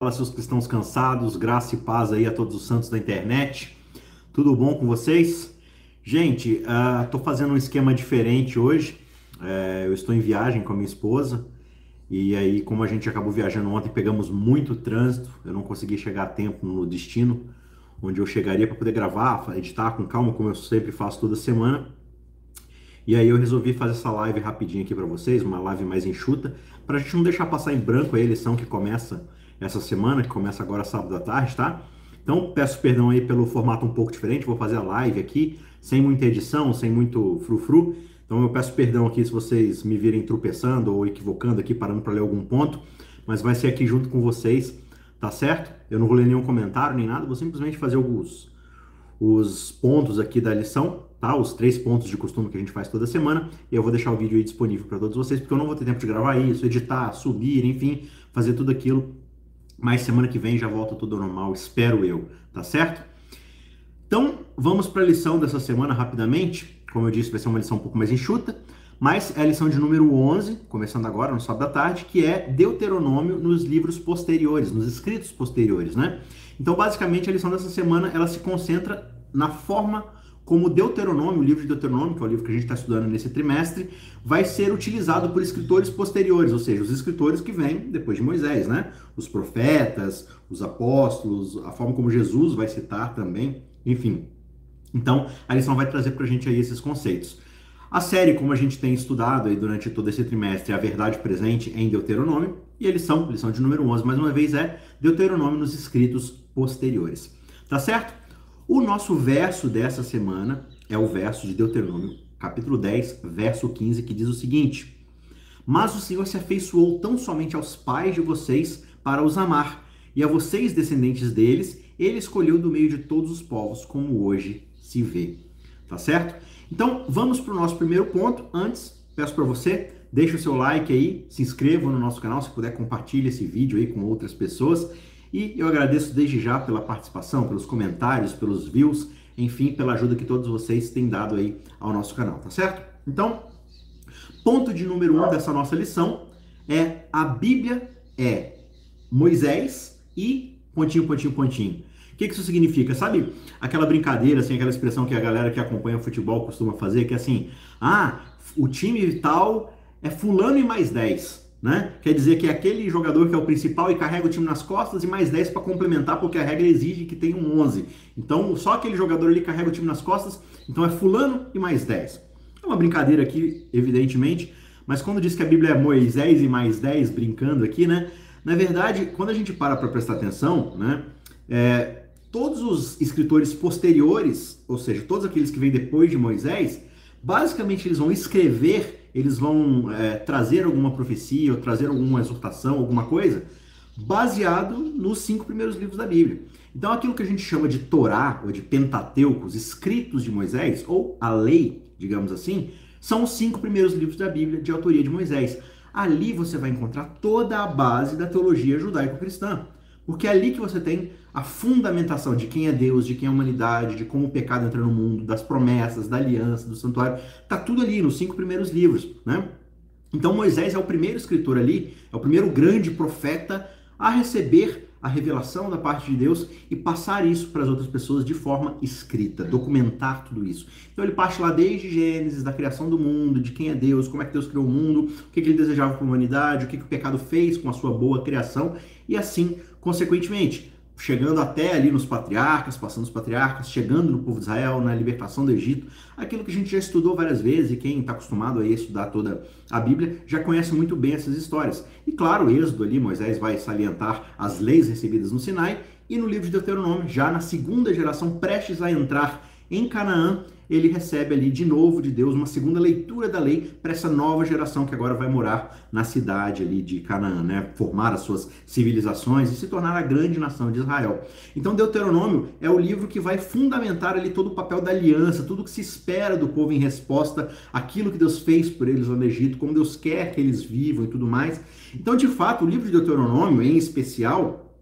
Fala seus cristãos cansados, graça e paz aí a todos os santos da internet. Tudo bom com vocês? Gente, estou uh, fazendo um esquema diferente hoje. Uh, eu estou em viagem com a minha esposa e aí, como a gente acabou viajando ontem, pegamos muito trânsito. Eu não consegui chegar a tempo no destino onde eu chegaria para poder gravar, editar com calma, como eu sempre faço toda semana. E aí eu resolvi fazer essa live rapidinho aqui para vocês, uma live mais enxuta, para a gente não deixar passar em branco a eleição que começa essa semana, que começa agora sábado à tarde, tá? Então peço perdão aí pelo formato um pouco diferente, vou fazer a live aqui, sem muita edição, sem muito frufru. Então eu peço perdão aqui se vocês me virem tropeçando ou equivocando aqui, parando para ler algum ponto, mas vai ser aqui junto com vocês, tá certo? Eu não vou ler nenhum comentário nem nada, vou simplesmente fazer alguns os pontos aqui da lição, tá? Os três pontos de costume que a gente faz toda semana, e eu vou deixar o vídeo aí disponível para todos vocês, porque eu não vou ter tempo de gravar isso, editar, subir, enfim, fazer tudo aquilo mas semana que vem já volta tudo normal, espero eu, tá certo? Então, vamos para a lição dessa semana rapidamente. Como eu disse, vai ser uma lição um pouco mais enxuta, mas é a lição de número 11, começando agora no sábado da tarde, que é Deuteronômio nos livros posteriores, nos escritos posteriores, né? Então, basicamente, a lição dessa semana, ela se concentra na forma como Deuteronômio, o livro de Deuteronômio, que é o livro que a gente está estudando nesse trimestre, vai ser utilizado por escritores posteriores, ou seja, os escritores que vêm depois de Moisés, né? Os profetas, os apóstolos, a forma como Jesus vai citar também, enfim. Então, a lição vai trazer para a gente aí esses conceitos. A série, como a gente tem estudado aí durante todo esse trimestre, é a verdade presente em Deuteronômio, e a lição, lição de número 11, mais uma vez, é Deuteronômio nos escritos posteriores. Tá certo? O nosso verso dessa semana é o verso de Deuteronômio, capítulo 10, verso 15, que diz o seguinte: Mas o Senhor se afeiçoou tão somente aos pais de vocês para os amar, e a vocês, descendentes deles, ele escolheu do meio de todos os povos, como hoje se vê. Tá certo? Então, vamos para o nosso primeiro ponto. Antes, peço para você, deixe o seu like aí, se inscreva no nosso canal, se puder, compartilhe esse vídeo aí com outras pessoas e eu agradeço desde já pela participação, pelos comentários, pelos views, enfim, pela ajuda que todos vocês têm dado aí ao nosso canal, tá certo? Então, ponto de número um dessa nossa lição é a Bíblia é Moisés e pontinho, pontinho, pontinho. O que isso significa? Sabe aquela brincadeira, assim, aquela expressão que a galera que acompanha o futebol costuma fazer, que é assim, ah, o time tal é fulano e mais 10 né? Quer dizer que é aquele jogador que é o principal e carrega o time nas costas e mais 10 para complementar, porque a regra exige que tenha um 11. Então, só aquele jogador ali carrega o time nas costas, então é fulano e mais 10. É uma brincadeira aqui, evidentemente, mas quando diz que a Bíblia é Moisés e mais 10, brincando aqui, né? Na verdade, quando a gente para para prestar atenção, né? É, todos os escritores posteriores, ou seja, todos aqueles que vêm depois de Moisés, basicamente eles vão escrever eles vão é, trazer alguma profecia ou trazer alguma exortação, alguma coisa, baseado nos cinco primeiros livros da Bíblia. Então, aquilo que a gente chama de Torá ou de Pentateuco, os escritos de Moisés, ou a lei, digamos assim, são os cinco primeiros livros da Bíblia de autoria de Moisés. Ali você vai encontrar toda a base da teologia judaico-cristã. Porque é ali que você tem a fundamentação de quem é Deus, de quem é a humanidade, de como o pecado entra no mundo, das promessas, da aliança, do santuário. Tá tudo ali nos cinco primeiros livros, né? Então Moisés é o primeiro escritor ali, é o primeiro grande profeta a receber a revelação da parte de Deus e passar isso para as outras pessoas de forma escrita, documentar tudo isso. Então ele parte lá desde Gênesis, da criação do mundo, de quem é Deus, como é que Deus criou o mundo, o que, ele desejava para a humanidade, o que, que o pecado fez com a sua boa criação, e assim, consequentemente, chegando até ali nos patriarcas, passando os patriarcas, chegando no povo de Israel, na libertação do Egito, aquilo que a gente já estudou várias vezes e quem está acostumado a estudar toda a Bíblia já conhece muito bem essas histórias. E claro, o Êxodo ali, Moisés vai salientar as leis recebidas no Sinai e no livro de Deuteronômio, já na segunda geração, prestes a entrar em Canaã, ele recebe ali de novo de Deus uma segunda leitura da lei para essa nova geração que agora vai morar na cidade ali de Canaã, né? Formar as suas civilizações e se tornar a grande nação de Israel. Então Deuteronômio é o livro que vai fundamentar ali todo o papel da aliança, tudo que se espera do povo em resposta àquilo que Deus fez por eles lá no Egito, como Deus quer que eles vivam e tudo mais. Então, de fato, o livro de Deuteronômio, em especial,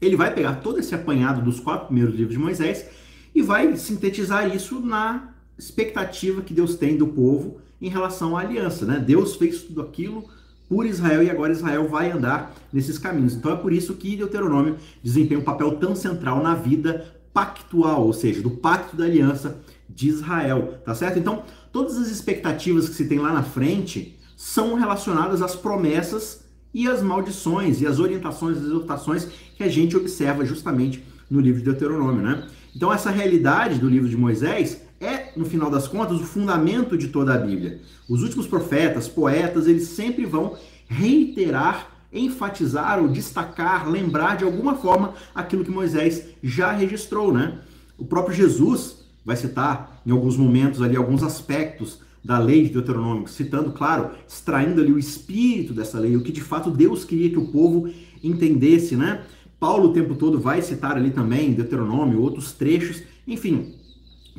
ele vai pegar todo esse apanhado dos quatro primeiros livros de Moisés e vai sintetizar isso na expectativa que Deus tem do povo em relação à aliança. Né? Deus fez tudo aquilo por Israel e agora Israel vai andar nesses caminhos. Então é por isso que Deuteronômio desempenha um papel tão central na vida pactual, ou seja, do pacto da aliança de Israel, tá certo? Então, todas as expectativas que se tem lá na frente são relacionadas às promessas e às maldições e às orientações, as exortações que a gente observa justamente no livro de Deuteronômio, né? Então, essa realidade do livro de Moisés é, no final das contas, o fundamento de toda a Bíblia. Os últimos profetas, poetas, eles sempre vão reiterar, enfatizar ou destacar, lembrar de alguma forma aquilo que Moisés já registrou, né? O próprio Jesus vai citar em alguns momentos ali alguns aspectos da lei de Deuteronômio, citando, claro, extraindo ali o espírito dessa lei, o que de fato Deus queria que o povo entendesse, né? Paulo o tempo todo vai citar ali também Deuteronômio, outros trechos, enfim,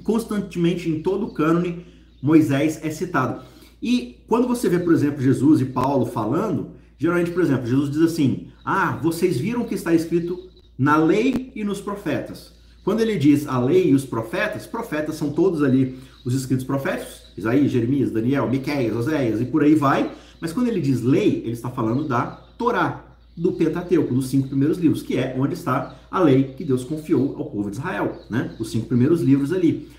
constantemente em todo o cânone Moisés é citado. E quando você vê, por exemplo, Jesus e Paulo falando, geralmente, por exemplo, Jesus diz assim: "Ah, vocês viram o que está escrito na lei e nos profetas". Quando ele diz a lei e os profetas, profetas são todos ali os escritos proféticos, Isaías, Jeremias, Daniel, Miqueias, Oséias e por aí vai. Mas quando ele diz lei, ele está falando da Torá, do Pentateuco, dos cinco primeiros livros, que é onde está a lei que Deus confiou ao povo de Israel, né? Os cinco primeiros livros ali.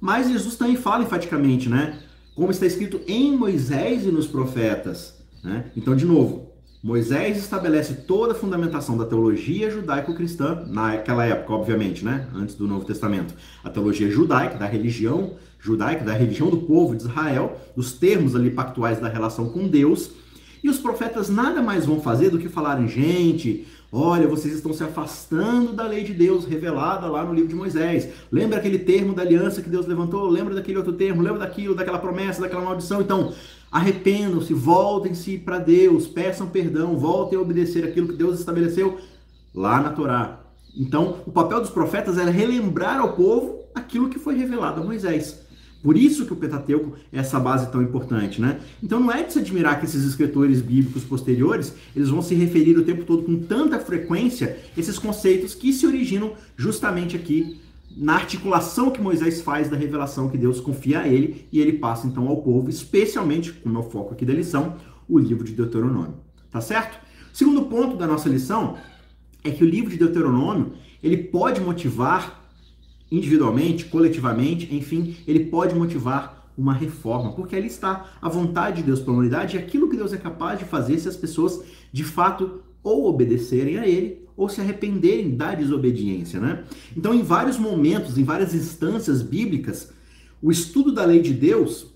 Mas Jesus também fala enfaticamente, né? Como está escrito em Moisés e nos profetas, né? Então, de novo, Moisés estabelece toda a fundamentação da teologia judaico-cristã, naquela época, obviamente, né? Antes do Novo Testamento. A teologia judaica, da religião judaica, da religião do povo de Israel, dos termos ali pactuais da relação com Deus e os profetas nada mais vão fazer do que falarem, gente, olha, vocês estão se afastando da lei de Deus revelada lá no livro de Moisés. Lembra aquele termo da aliança que Deus levantou? Lembra daquele outro termo? Lembra daquilo, daquela promessa, daquela maldição? Então, arrependam-se, voltem-se para Deus, peçam perdão, voltem a obedecer aquilo que Deus estabeleceu lá na Torá. Então, o papel dos profetas era relembrar ao povo aquilo que foi revelado a Moisés. Por isso que o Pentateuco é essa base tão importante, né? Então não é de se admirar que esses escritores bíblicos posteriores, eles vão se referir o tempo todo com tanta frequência esses conceitos que se originam justamente aqui na articulação que Moisés faz da revelação que Deus confia a ele e ele passa então ao povo, especialmente, como é o foco aqui da lição, o livro de Deuteronômio. Tá certo? Segundo ponto da nossa lição é que o livro de Deuteronômio, ele pode motivar individualmente, coletivamente, enfim, ele pode motivar uma reforma, porque ali está a vontade de Deus para a humanidade e aquilo que Deus é capaz de fazer se as pessoas de fato ou obedecerem a ele ou se arrependerem da desobediência, né? Então, em vários momentos, em várias instâncias bíblicas, o estudo da lei de Deus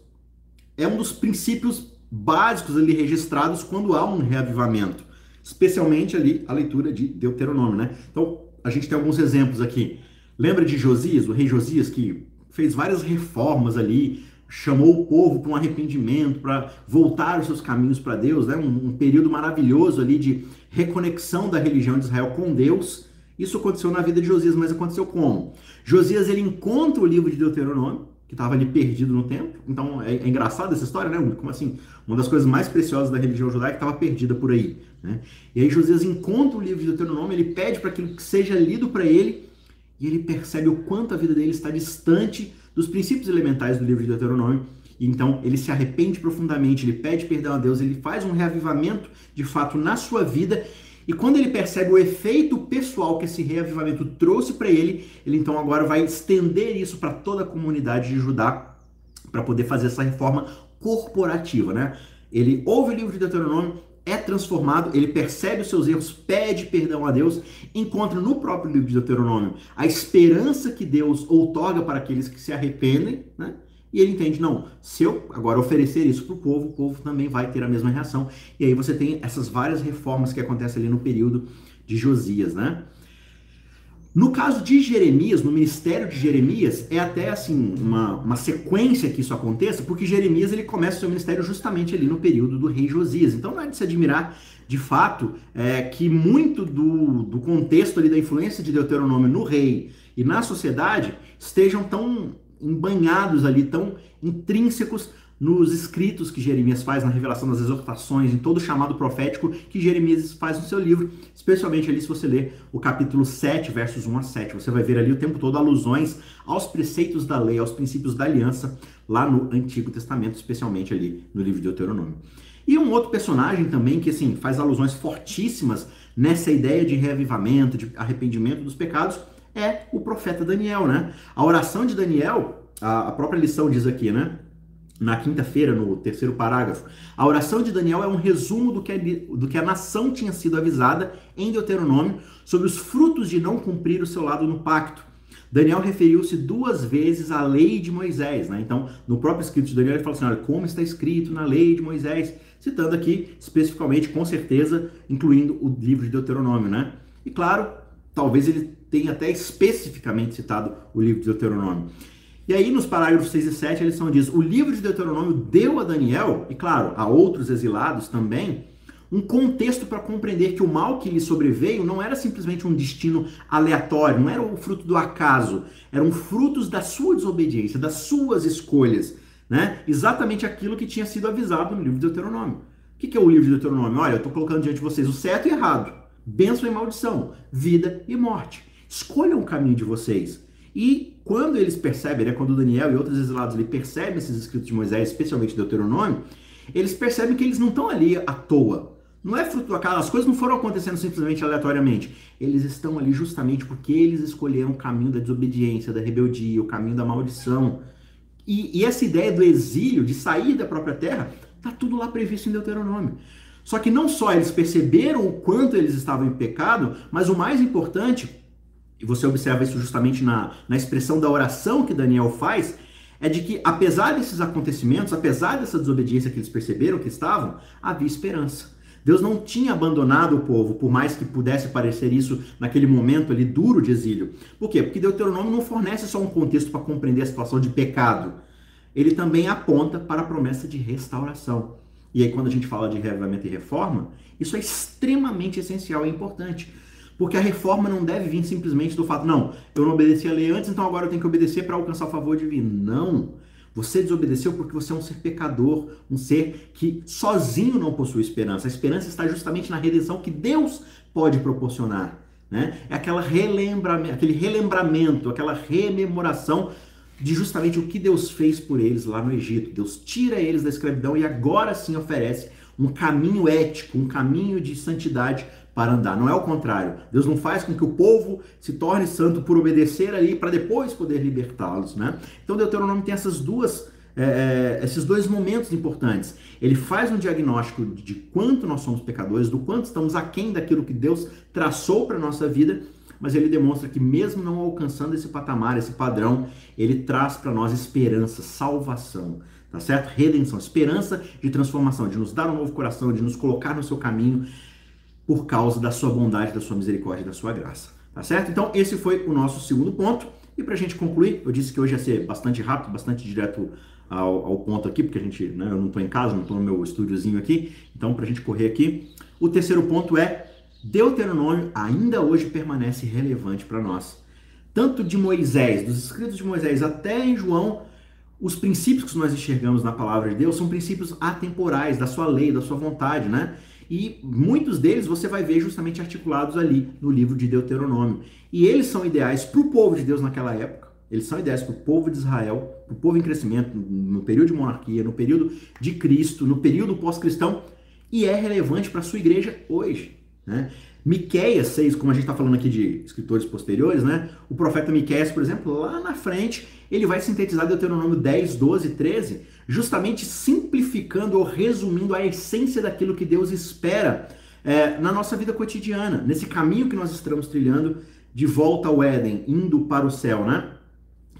é um dos princípios básicos ali registrados quando há um reavivamento, especialmente ali a leitura de Deuteronômio, né? Então, a gente tem alguns exemplos aqui. Lembra de Josias, o rei Josias, que fez várias reformas ali, chamou o povo para um arrependimento, para voltar os seus caminhos para Deus, né? Um, um, período maravilhoso ali de reconexão da religião de Israel com Deus. Isso aconteceu na vida de Josias, mas aconteceu como? Josias ele encontra o livro de Deuteronômio, que estava ali perdido no tempo. Então é, é engraçado essa história, né? Como assim? Uma das coisas mais preciosas da religião judaica estava perdida por aí. Né? E aí Josias encontra o livro de Deuteronômio, ele pede para que seja lido para ele e ele percebe o quanto a vida dele está distante dos princípios elementais do livro de Deuteronômio. E então ele se arrepende profundamente, ele pede perdão a Deus, ele faz um reavivamento de fato na sua vida. E quando ele percebe o efeito pessoal que esse reavivamento trouxe para ele, ele então agora vai estender isso para toda a comunidade de Judá para poder fazer essa reforma corporativa, né? Ele ouve o livro de Deuteronômio, é transformado, ele percebe os seus erros, pede perdão a Deus, encontra no próprio livro de Deuteronômio a esperança que Deus outorga para aqueles que se arrependem, né? E ele entende, não, se eu agora oferecer isso para o povo, o povo também vai ter a mesma reação. E aí você tem essas várias reformas que acontecem ali no período de Josias, né? No caso de Jeremias, no ministério de Jeremias, é até assim uma, uma sequência que isso aconteça, porque Jeremias ele começa o seu ministério justamente ali no período do rei Josias. Então não é de se admirar, de fato, é, que muito do, do contexto ali da influência de Deuteronômio no rei e na sociedade estejam tão embanhados ali, tão intrínsecos nos escritos que Jeremias faz, na revelação das exortações, em todo o chamado profético que Jeremias faz no seu livro, especialmente ali se você ler o capítulo 7, versos 1 a 7. Você vai ver ali o tempo todo alusões aos preceitos da lei, aos princípios da aliança, lá no Antigo Testamento, especialmente ali no livro de Deuteronômio. E um outro personagem também que assim faz alusões fortíssimas nessa ideia de reavivamento, de arrependimento dos pecados, é o profeta Daniel, né? A oração de Daniel, a, própria lição diz aqui, né? Na quinta-feira, no terceiro parágrafo, a oração de Daniel é um resumo do que, a, do que a nação tinha sido avisada em Deuteronômio sobre os frutos de não cumprir o seu lado no pacto. Daniel referiu-se duas vezes à lei de Moisés, né? Então, no próprio escrito de Daniel, ele fala assim: olha, como está escrito na lei de Moisés, citando aqui especificamente, com certeza, incluindo o livro de Deuteronômio, né? E claro, talvez ele tenha até especificamente citado o livro de Deuteronômio. E aí, nos parágrafos 6 e 7, a lição diz: o livro de Deuteronômio deu a Daniel, e claro, a outros exilados também, um contexto para compreender que o mal que lhe sobreveio não era simplesmente um destino aleatório, não era o fruto do acaso, eram frutos da sua desobediência, das suas escolhas, né? Exatamente aquilo que tinha sido avisado no livro de Deuteronômio. O que é o livro de Deuteronômio? Olha, eu estou colocando diante de vocês o certo e errado, bênção e maldição, vida e morte. Escolham o caminho de vocês. E quando eles percebem, né, quando Daniel e outros exilados ali percebem esses escritos de Moisés, especialmente Deuteronômio, eles percebem que eles não estão ali à toa. Não é fruto do acaso, as coisas não foram acontecendo simplesmente aleatoriamente. Eles estão ali justamente porque eles escolheram o caminho da desobediência, da rebeldia, o caminho da maldição. E, e essa ideia do exílio, de sair da própria terra, está tudo lá previsto em Deuteronômio. Só que não só eles perceberam o quanto eles estavam em pecado, mas o mais importante, e você observa isso justamente na, na expressão da oração que Daniel faz, é de que apesar desses acontecimentos, apesar dessa desobediência que eles perceberam que estavam, havia esperança. Deus não tinha abandonado o povo, por mais que pudesse parecer isso naquele momento ali duro de exílio. Por quê? Porque Deuteronômio não fornece só um contexto para compreender a situação de pecado. Ele também aponta para a promessa de restauração. E aí, quando a gente fala de reavivamento e reforma, isso é extremamente essencial e importante. Porque a reforma não deve vir simplesmente do fato, não, eu não obedeci a lei antes, então agora eu tenho que obedecer para alcançar o favor divino. Não. Você desobedeceu porque você é um ser pecador, um ser que sozinho não possui esperança. A esperança está justamente na redenção que Deus pode proporcionar. Né? É aquela aquele relembramento, aquela rememoração de justamente o que Deus fez por eles lá no Egito. Deus tira eles da escravidão e agora sim oferece um caminho ético, um caminho de santidade para andar. Não é o contrário. Deus não faz com que o povo se torne santo por obedecer ali para depois poder libertá-los, né? Então Deuteronômio tem essas duas é, é, esses dois momentos importantes. Ele faz um diagnóstico de quanto nós somos pecadores, do quanto estamos aquém daquilo que Deus traçou para nossa vida, mas ele demonstra que, mesmo não alcançando esse patamar, esse padrão, ele traz para nós esperança, salvação, tá certo? Redenção, esperança de transformação, de nos dar um novo coração, de nos colocar no seu caminho por causa da sua bondade, da sua misericórdia, da sua graça. Tá certo? Então, esse foi o nosso segundo ponto. E para a gente concluir, eu disse que hoje ia ser bastante rápido, bastante direto ao, ao ponto aqui, porque a gente, né, eu não estou em casa, não estou no meu estúdiozinho aqui. Então, para a gente correr aqui, o terceiro ponto é Deuteronômio ainda hoje permanece relevante para nós. Tanto de Moisés, dos escritos de Moisés até em João, os princípios que nós enxergamos na palavra de Deus são princípios atemporais, da sua lei, da sua vontade, né? E muitos deles você vai ver justamente articulados ali no livro de Deuteronômio. E eles são ideais para o povo de Deus naquela época, eles são ideais para o povo de Israel, para o povo em crescimento, no período de monarquia, no período de Cristo, no período pós-cristão, e é relevante para a sua igreja hoje. Né? Miqueias 6, como a gente está falando aqui de escritores posteriores, né? o profeta Miqueias, por exemplo, lá na frente, ele vai sintetizar Deuteronômio 10, 12, 13, justamente simplificando ou resumindo a essência daquilo que Deus espera é, na nossa vida cotidiana, nesse caminho que nós estamos trilhando de volta ao Éden, indo para o céu, né?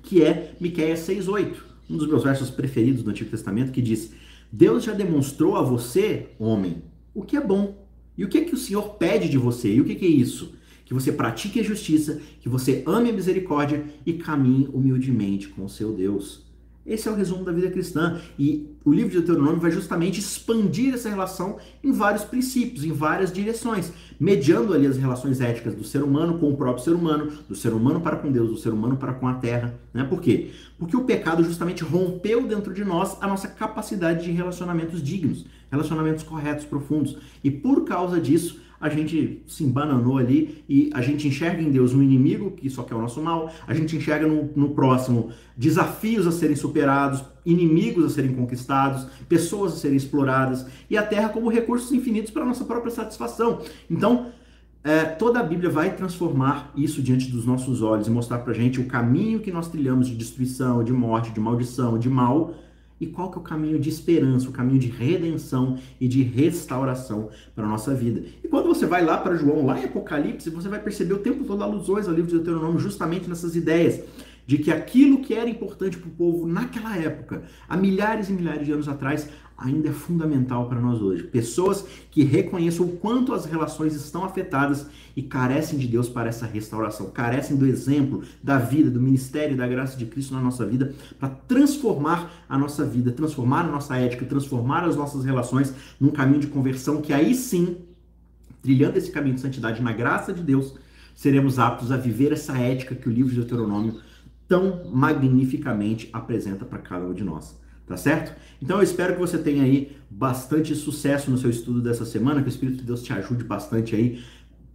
Que é Miqueias 6:8, um dos meus versos preferidos do Antigo Testamento, que diz: Deus já demonstrou a você, homem, o que é bom. E o que é que o Senhor pede de você? E o que é isso? Que você pratique a justiça, que você ame a misericórdia e caminhe humildemente com o seu Deus. Esse é o resumo da vida cristã. E o livro de Deuteronômio vai justamente expandir essa relação em vários princípios, em várias direções, mediando ali as relações éticas do ser humano com o próprio ser humano, do ser humano para com Deus, do ser humano para com a terra. Né? Por quê? Porque o pecado justamente rompeu dentro de nós a nossa capacidade de relacionamentos dignos, relacionamentos corretos, profundos. E por causa disso, a gente se embananou ali e a gente enxerga em Deus um inimigo que só quer o nosso mal, a gente enxerga no, no próximo desafios a serem superados, inimigos a serem conquistados, pessoas a serem exploradas e a terra como recursos infinitos para a nossa própria satisfação. Então, é, toda a Bíblia vai transformar isso diante dos nossos olhos e mostrar para gente o caminho que nós trilhamos de destruição, de morte, de maldição, de mal e qual que é o caminho de esperança, o caminho de redenção e de restauração para a nossa vida. E quando você vai lá para João, lá em Apocalipse, você vai perceber o tempo todo alusões ao livro de Deuteronômio justamente nessas ideias de que aquilo que era importante para o povo naquela época, há milhares e milhares de anos atrás, ainda é fundamental para nós hoje. Pessoas que reconheçam o quanto as relações estão afetadas e carecem de Deus para essa restauração, carecem do exemplo, da vida, do ministério, da graça de Cristo na nossa vida, para transformar a nossa vida, transformar a nossa ética, transformar as nossas relações num caminho de conversão que aí sim, trilhando esse caminho de santidade na graça de Deus, seremos aptos a viver essa ética que o livro de Deuteronômio tão magnificamente apresenta para cada um de nós tá certo? Então eu espero que você tenha aí bastante sucesso no seu estudo dessa semana, que o Espírito de Deus te ajude bastante aí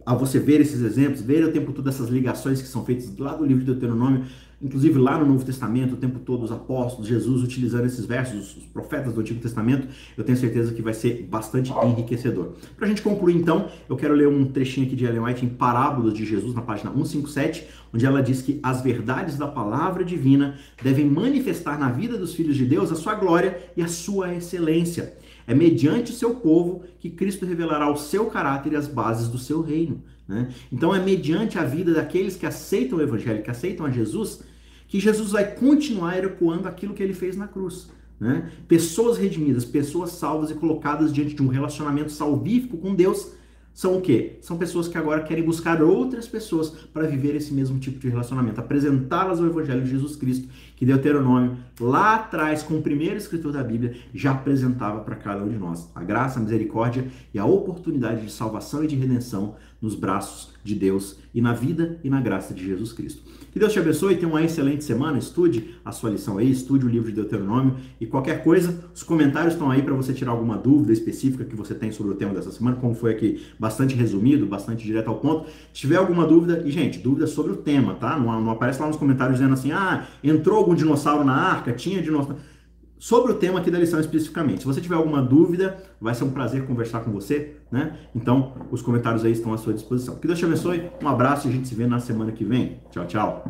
a você ver esses exemplos, ver o tempo todo essas ligações que são feitas lá do livro de Deuteronômio inclusive lá no Novo Testamento, o tempo todo os apóstolos, Jesus utilizando esses versos, os profetas do Antigo Testamento, eu tenho certeza que vai ser bastante enriquecedor. Para a gente concluir então, eu quero ler um trechinho aqui de Ellen White em Parábolas de Jesus, na página 157, onde ela diz que as verdades da palavra divina devem manifestar na vida dos filhos de Deus a sua glória e a sua excelência. É mediante o seu povo que Cristo revelará o seu caráter e as bases do seu reino. Né? Então é mediante a vida daqueles que aceitam o Evangelho, que aceitam a Jesus, que Jesus vai continuar ecoando aquilo que ele fez na cruz. Né? Pessoas redimidas, pessoas salvas e colocadas diante de um relacionamento salvífico com Deus são o quê? São pessoas que agora querem buscar outras pessoas para viver esse mesmo tipo de relacionamento, apresentá-las ao Evangelho de Jesus Cristo, que Deuteronômio, lá atrás, com o primeiro escritor da Bíblia, já apresentava para cada um de nós. A graça, a misericórdia e a oportunidade de salvação e de redenção nos braços de Deus e na vida e na graça de Jesus Cristo. Que Deus te abençoe, tenha uma excelente semana, estude a sua lição aí, estude o livro de Deuteronômio e qualquer coisa, os comentários estão aí para você tirar alguma dúvida específica que você tem sobre o tema dessa semana, como foi aqui bastante resumido, bastante direto ao ponto. Se tiver alguma dúvida, e gente, dúvida sobre o tema, tá? Não, não aparece lá nos comentários dizendo assim, ah, entrou algum dinossauro na arca, tinha dinossauro sobre o tema aqui da lição especificamente. Se você tiver alguma dúvida, vai ser um prazer conversar com você, né? Então, os comentários aí estão à sua disposição. Que Deus te abençoe, um abraço e a gente se vê na semana que vem. Tchau, tchau.